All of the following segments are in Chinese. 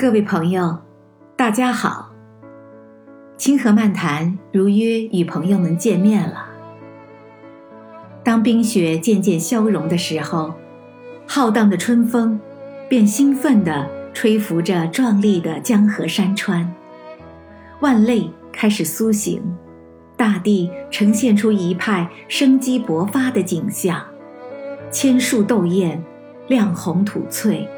各位朋友，大家好！清河漫谈如约与朋友们见面了。当冰雪渐渐消融的时候，浩荡的春风便兴奋地吹拂着壮丽的江河山川，万类开始苏醒，大地呈现出一派生机勃发的景象，千树斗艳，亮红吐翠。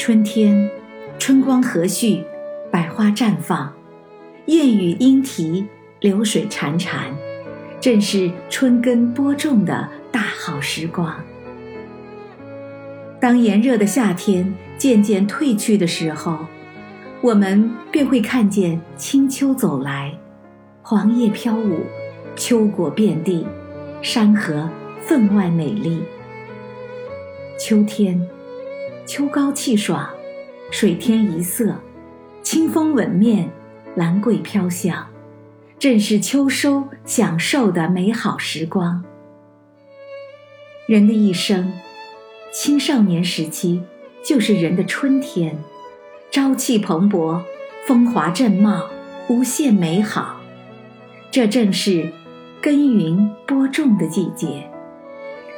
春天，春光和煦，百花绽放，燕语莺啼，流水潺潺，正是春耕播种的大好时光。当炎热的夏天渐渐褪去的时候，我们便会看见清秋走来，黄叶飘舞，秋果遍地，山河分外美丽。秋天。秋高气爽，水天一色，清风吻面，兰桂飘香，正是秋收享受的美好时光。人的一生，青少年时期就是人的春天，朝气蓬勃，风华正茂，无限美好。这正是耕耘播种的季节，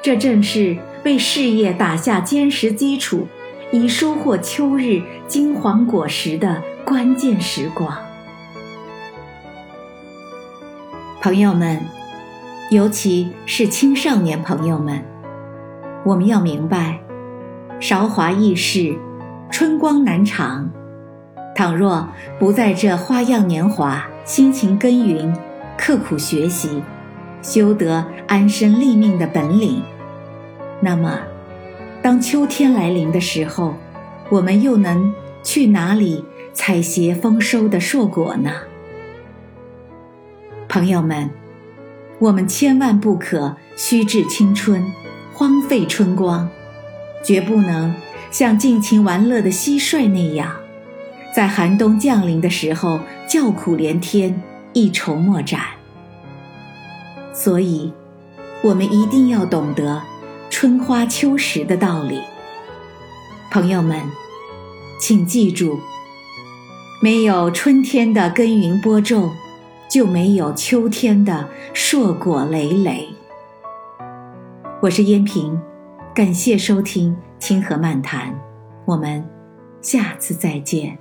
这正是为事业打下坚实基础。以收获秋日金黄果实的关键时光，朋友们，尤其是青少年朋友们，我们要明白，韶华易逝，春光难长。倘若不在这花样年华辛勤耕耘、刻苦学习，修得安身立命的本领，那么。当秋天来临的时候，我们又能去哪里采撷丰收的硕果呢？朋友们，我们千万不可虚掷青春，荒废春光，绝不能像尽情玩乐的蟋蟀那样，在寒冬降临的时候叫苦连天，一筹莫展。所以，我们一定要懂得。春花秋实的道理，朋友们，请记住：没有春天的耕耘播种，就没有秋天的硕果累累。我是燕平，感谢收听《清河漫谈》，我们下次再见。